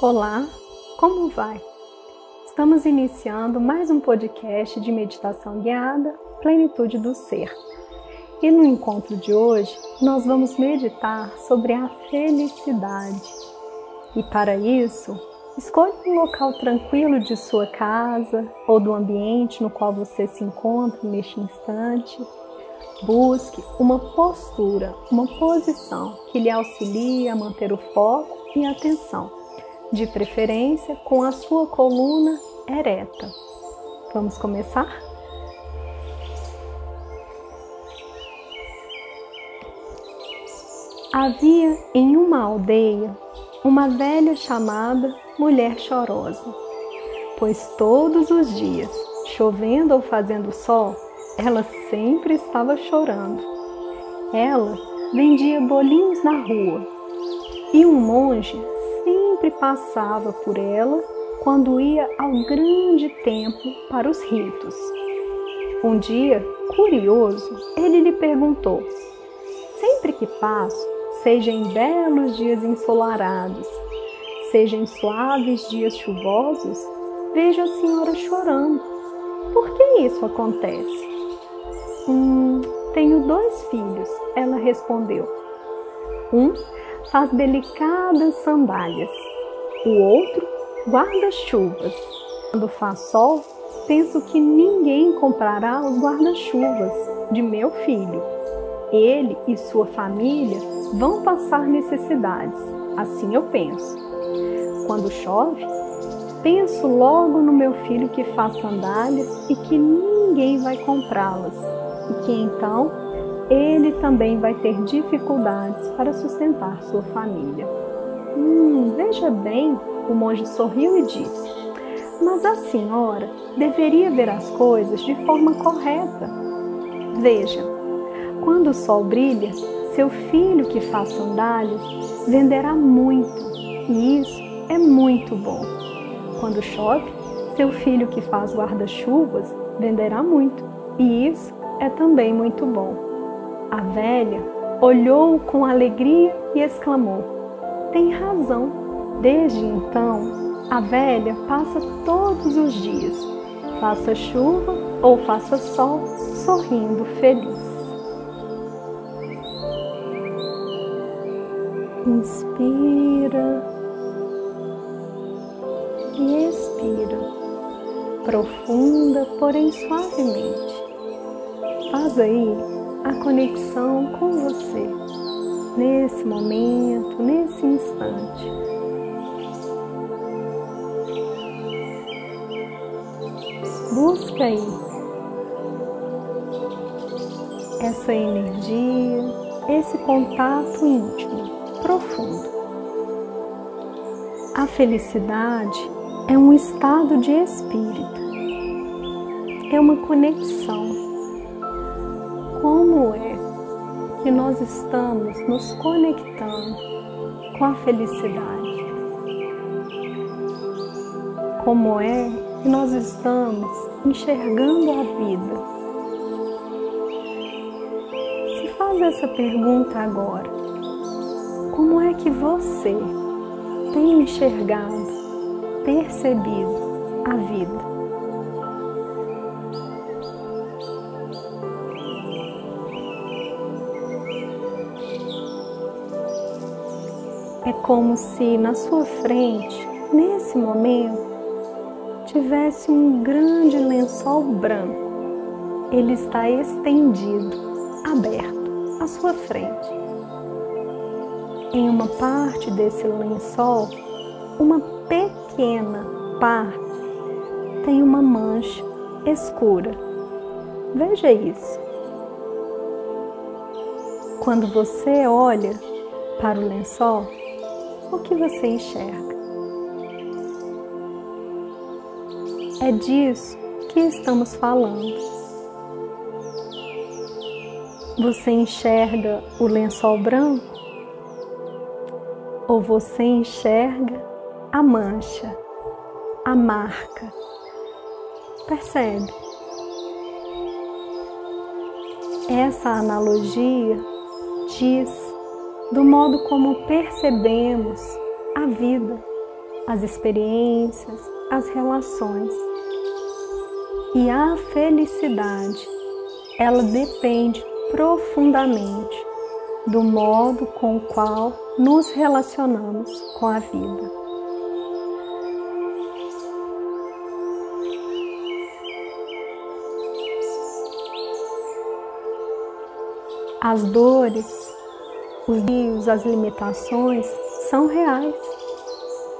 Olá, como vai? Estamos iniciando mais um podcast de meditação guiada, Plenitude do Ser. E no encontro de hoje, nós vamos meditar sobre a felicidade. E para isso, escolha um local tranquilo de sua casa ou do ambiente no qual você se encontra neste instante. Busque uma postura, uma posição que lhe auxilie a manter o foco e a atenção de preferência com a sua coluna ereta. Vamos começar? Havia em uma aldeia uma velha chamada Mulher Chorosa, pois todos os dias, chovendo ou fazendo sol, ela sempre estava chorando. Ela vendia bolinhos na rua e um monge passava por ela quando ia ao grande templo para os ritos. Um dia, curioso, ele lhe perguntou: Sempre que passo, seja em belos dias ensolarados, seja em suaves dias chuvosos, vejo a senhora chorando. Por que isso acontece? Hum, tenho dois filhos, ela respondeu. Um faz delicadas sandálias, o outro guarda-chuvas. Quando faz sol, penso que ninguém comprará os guarda-chuvas de meu filho. Ele e sua família vão passar necessidades, assim eu penso. Quando chove, penso logo no meu filho que faz sandálias e que ninguém vai comprá-las, e que então ele também vai ter dificuldades para sustentar sua família. Hum, veja bem, o monge sorriu e disse: Mas a senhora deveria ver as coisas de forma correta. Veja, quando o sol brilha, seu filho que faz sandálias venderá muito, e isso é muito bom. Quando chove, seu filho que faz guarda-chuvas venderá muito, e isso é também muito bom. A velha olhou com alegria e exclamou: Tem razão. Desde então, a velha passa todos os dias, faça chuva ou faça sol, sorrindo feliz. Inspira e expira, profunda, porém suavemente. Faz aí a conexão com você nesse momento, nesse instante. Busca aí essa energia, esse contato íntimo, profundo. A felicidade é um estado de espírito, é uma conexão como que nós estamos nos conectando com a felicidade? Como é que nós estamos enxergando a vida? Se faz essa pergunta agora, como é que você tem enxergado, percebido a vida? Como se na sua frente, nesse momento, tivesse um grande lençol branco. Ele está estendido, aberto, à sua frente. Em uma parte desse lençol, uma pequena parte tem uma mancha escura. Veja isso. Quando você olha para o lençol, o que você enxerga. É disso que estamos falando. Você enxerga o lençol branco ou você enxerga a mancha, a marca? Percebe? Essa analogia diz do modo como percebemos a vida, as experiências, as relações. E a felicidade, ela depende profundamente do modo com o qual nos relacionamos com a vida. As dores, os rios, as limitações são reais,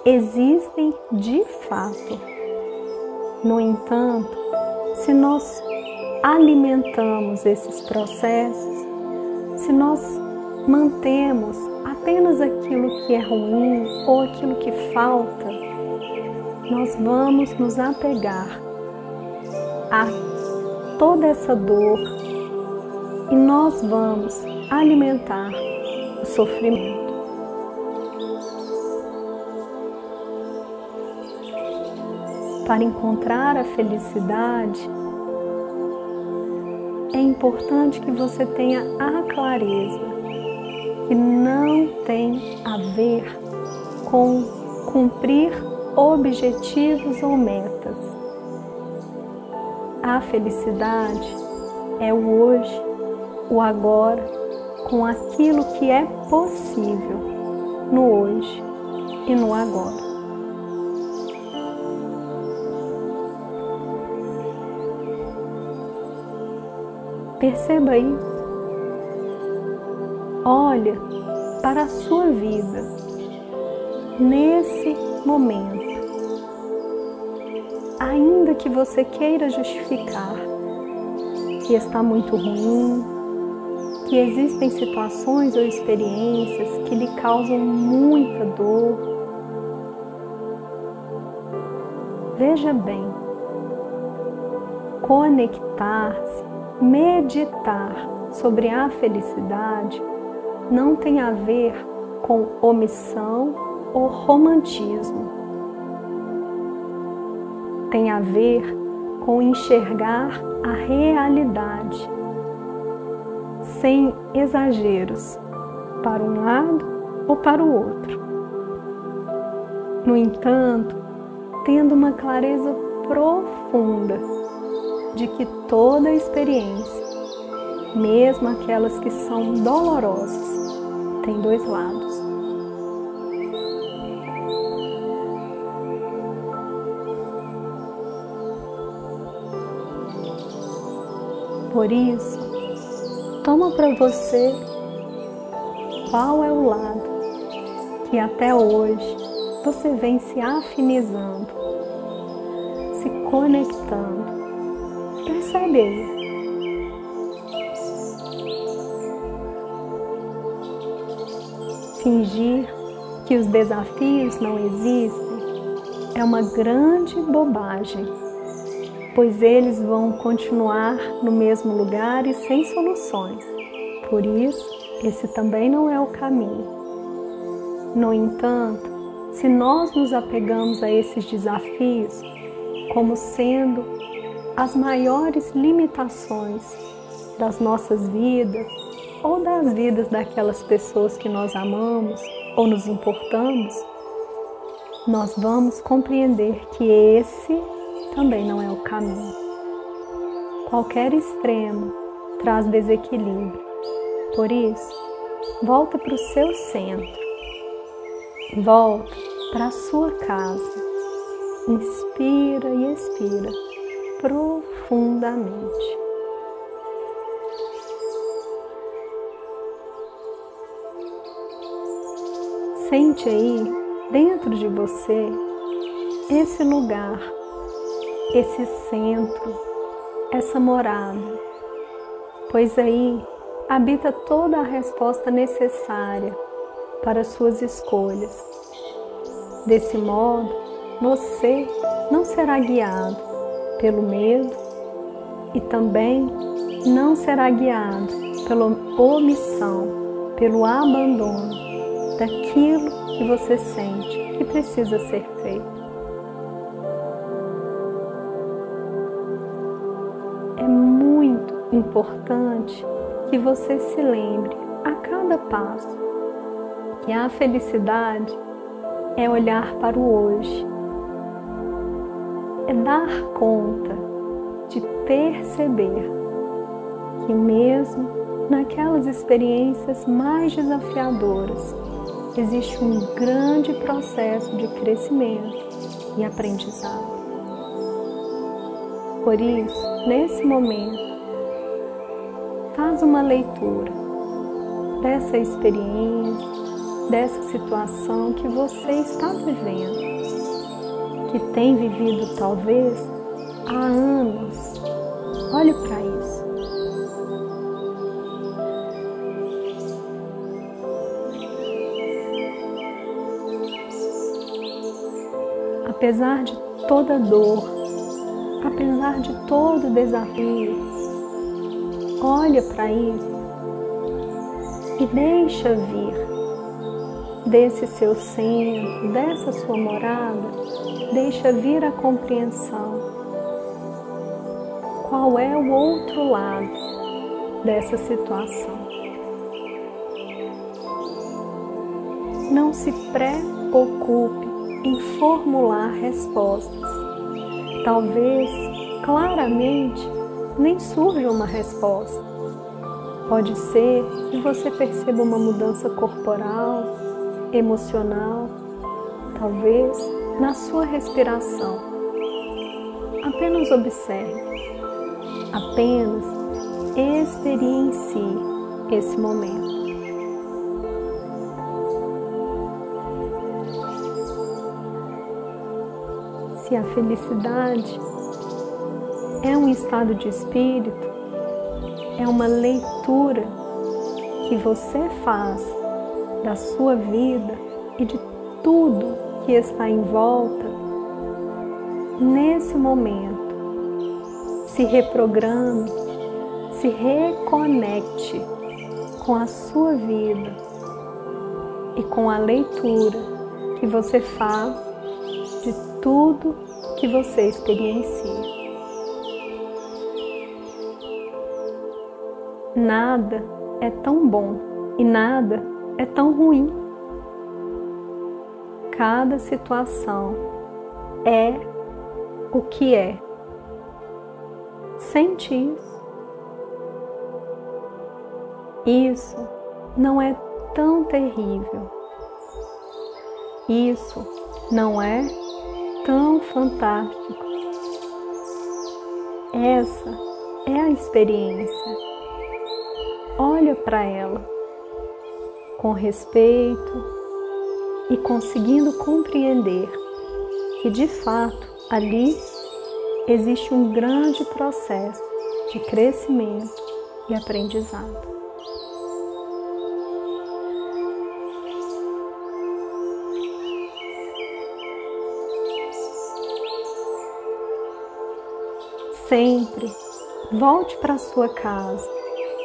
existem de fato. No entanto, se nós alimentamos esses processos, se nós mantemos apenas aquilo que é ruim ou aquilo que falta, nós vamos nos apegar a toda essa dor e nós vamos alimentar sofrimento. Para encontrar a felicidade, é importante que você tenha a clareza que não tem a ver com cumprir objetivos ou metas. A felicidade é o hoje, o agora, com aquilo que é possível no hoje e no agora. Perceba isso. Olha para a sua vida nesse momento. Ainda que você queira justificar que está muito ruim, que existem situações ou experiências que lhe causam muita dor, veja bem, conectar-se meditar sobre a felicidade não tem a ver com omissão ou romantismo. Tem a ver com enxergar a realidade sem exageros para um lado ou para o outro. No entanto, tendo uma clareza profunda de que toda experiência, mesmo aquelas que são dolorosas, tem dois lados. Por isso, toma para você qual é o lado que até hoje você vem se afinizando, se conectando. Percebe Fingir que os desafios não existem é uma grande bobagem, pois eles vão continuar no mesmo lugar e sem soluções. Por isso, esse também não é o caminho. No entanto, se nós nos apegamos a esses desafios como sendo as maiores limitações das nossas vidas ou das vidas daquelas pessoas que nós amamos ou nos importamos, nós vamos compreender que esse também não é o caminho. Qualquer extremo traz desequilíbrio. Por isso, volta para o seu centro. Volta para a sua casa. Inspira e expira profundamente. Sente aí dentro de você esse lugar, esse centro, essa morada, pois aí habita toda a resposta necessária para suas escolhas. Desse modo, você não será guiado pelo medo e também não será guiado pela omissão, pelo abandono daquilo que você sente que precisa ser feito. Importante que você se lembre a cada passo que a felicidade é olhar para o hoje, é dar conta de perceber que, mesmo naquelas experiências mais desafiadoras, existe um grande processo de crescimento e aprendizado. Por isso, nesse momento, faz uma leitura dessa experiência, dessa situação que você está vivendo, que tem vivido talvez há anos. Olhe para isso. Apesar de toda dor, apesar de todo desafio, olha para isso e deixa vir desse seu centro, dessa sua morada, deixa vir a compreensão. Qual é o outro lado dessa situação? Não se preocupe em formular respostas. Talvez claramente nem surja uma resposta. Pode ser que você perceba uma mudança corporal, emocional, talvez na sua respiração. Apenas observe, apenas experiencie esse momento. Se a felicidade é um estado de espírito, é uma leitura que você faz da sua vida e de tudo que está em volta, nesse momento, se reprograme, se reconecte com a sua vida e com a leitura que você faz de tudo que você experiencia. Nada é tão bom e nada é tão ruim. Cada situação é o que é. Sente isso. Isso não é tão terrível. Isso não é tão fantástico. Essa é a experiência. Olha para ela com respeito e conseguindo compreender que de fato ali existe um grande processo de crescimento e aprendizado. Sempre volte para sua casa,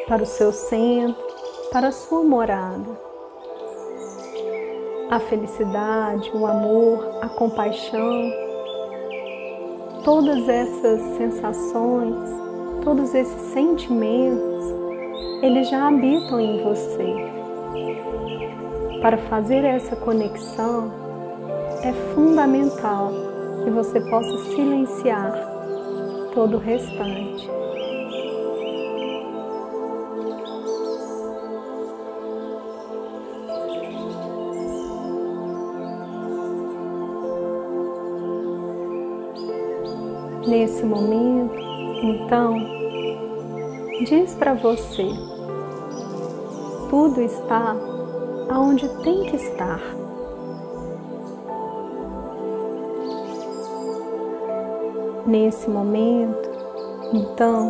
para o seu centro, para a sua morada. A felicidade, o amor, a compaixão, todas essas sensações, todos esses sentimentos, eles já habitam em você. Para fazer essa conexão, é fundamental que você possa silenciar todo o restante. Nesse momento, então, diz para você: tudo está aonde tem que estar. Nesse momento, então,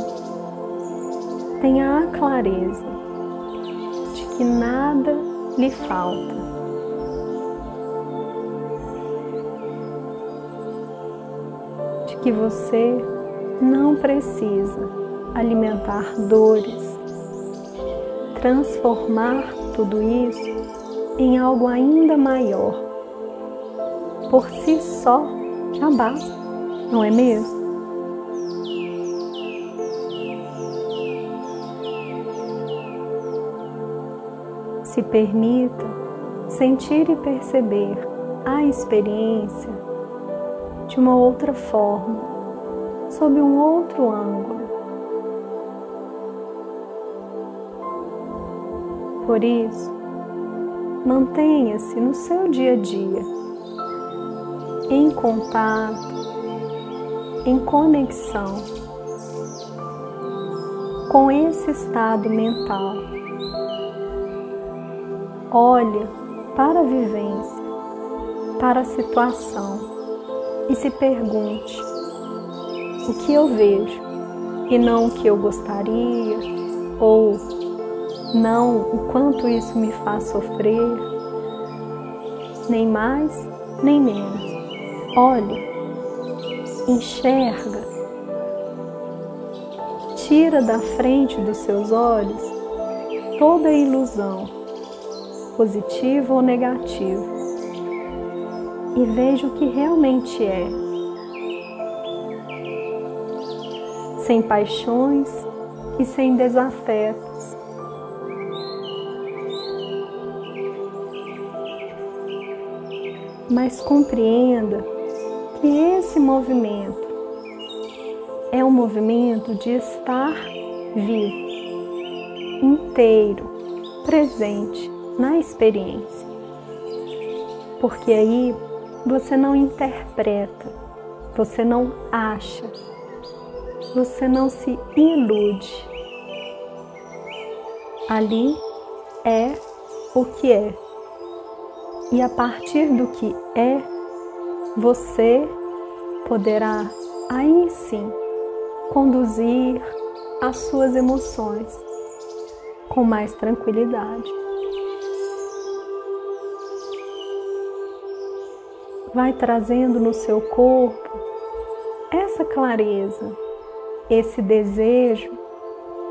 tenha a clareza de que nada lhe falta. Que você não precisa alimentar dores, transformar tudo isso em algo ainda maior. Por si só já basta, não é mesmo? Se permita sentir e perceber a experiência de uma outra forma, sob um outro ângulo. Por isso, mantenha-se no seu dia a dia, em contato, em conexão com esse estado mental. Olhe para a vivência, para a situação e se pergunte: o que eu vejo e não o que eu gostaria, ou não o quanto isso me faz sofrer, nem mais nem menos. Olhe, enxerga tira da frente dos seus olhos toda ilusão, positiva ou negativa, e veja o que realmente é. Sem paixões e sem desafetos. Mas compreenda que esse movimento é um movimento de estar vivo, inteiro, presente na experiência. Porque aí você não interpreta, você não acha, você não se ilude. Ali é o que é. E a partir do que é, você poderá aí sim conduzir as suas emoções com mais tranquilidade. Vai trazendo no seu corpo essa clareza, esse desejo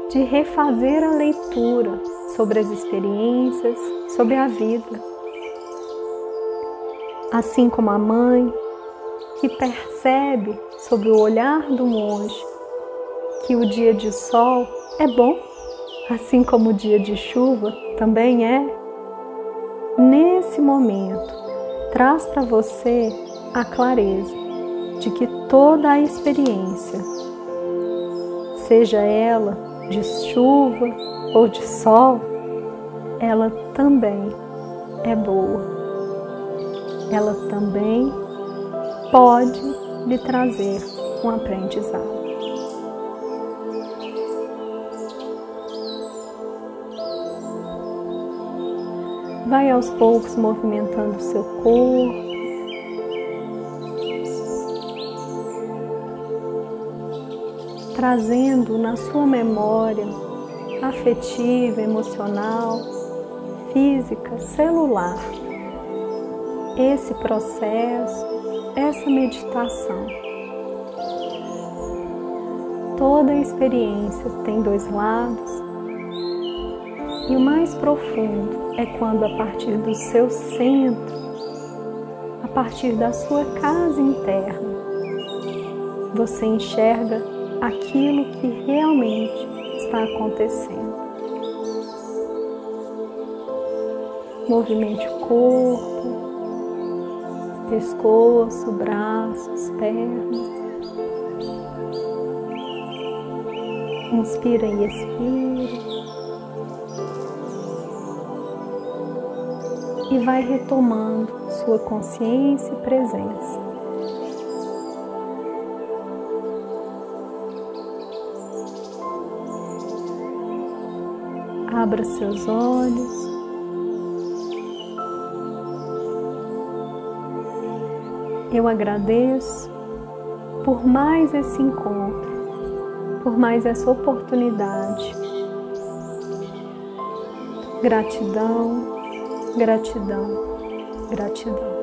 de refazer a leitura sobre as experiências, sobre a vida. Assim como a mãe que percebe sobre o olhar do monge que o dia de sol é bom, assim como o dia de chuva também é, nesse momento traz para você a clareza de que toda a experiência, seja ela de chuva ou de sol, ela também é boa. Ela também pode lhe trazer um aprendizado. Vai aos poucos movimentando o seu corpo. Trazendo na sua memória afetiva, emocional, física, celular, esse processo, essa meditação. Toda experiência tem dois lados e o mais profundo é quando, a partir do seu centro, a partir da sua casa interna, você enxerga aquilo que realmente está acontecendo. Movimente o corpo, pescoço, braços, pernas. Inspira e expira. E vai retomando sua consciência e presença. Abra seus olhos. Eu agradeço por mais esse encontro, por mais essa oportunidade. Gratidão Gratidão, gratidão.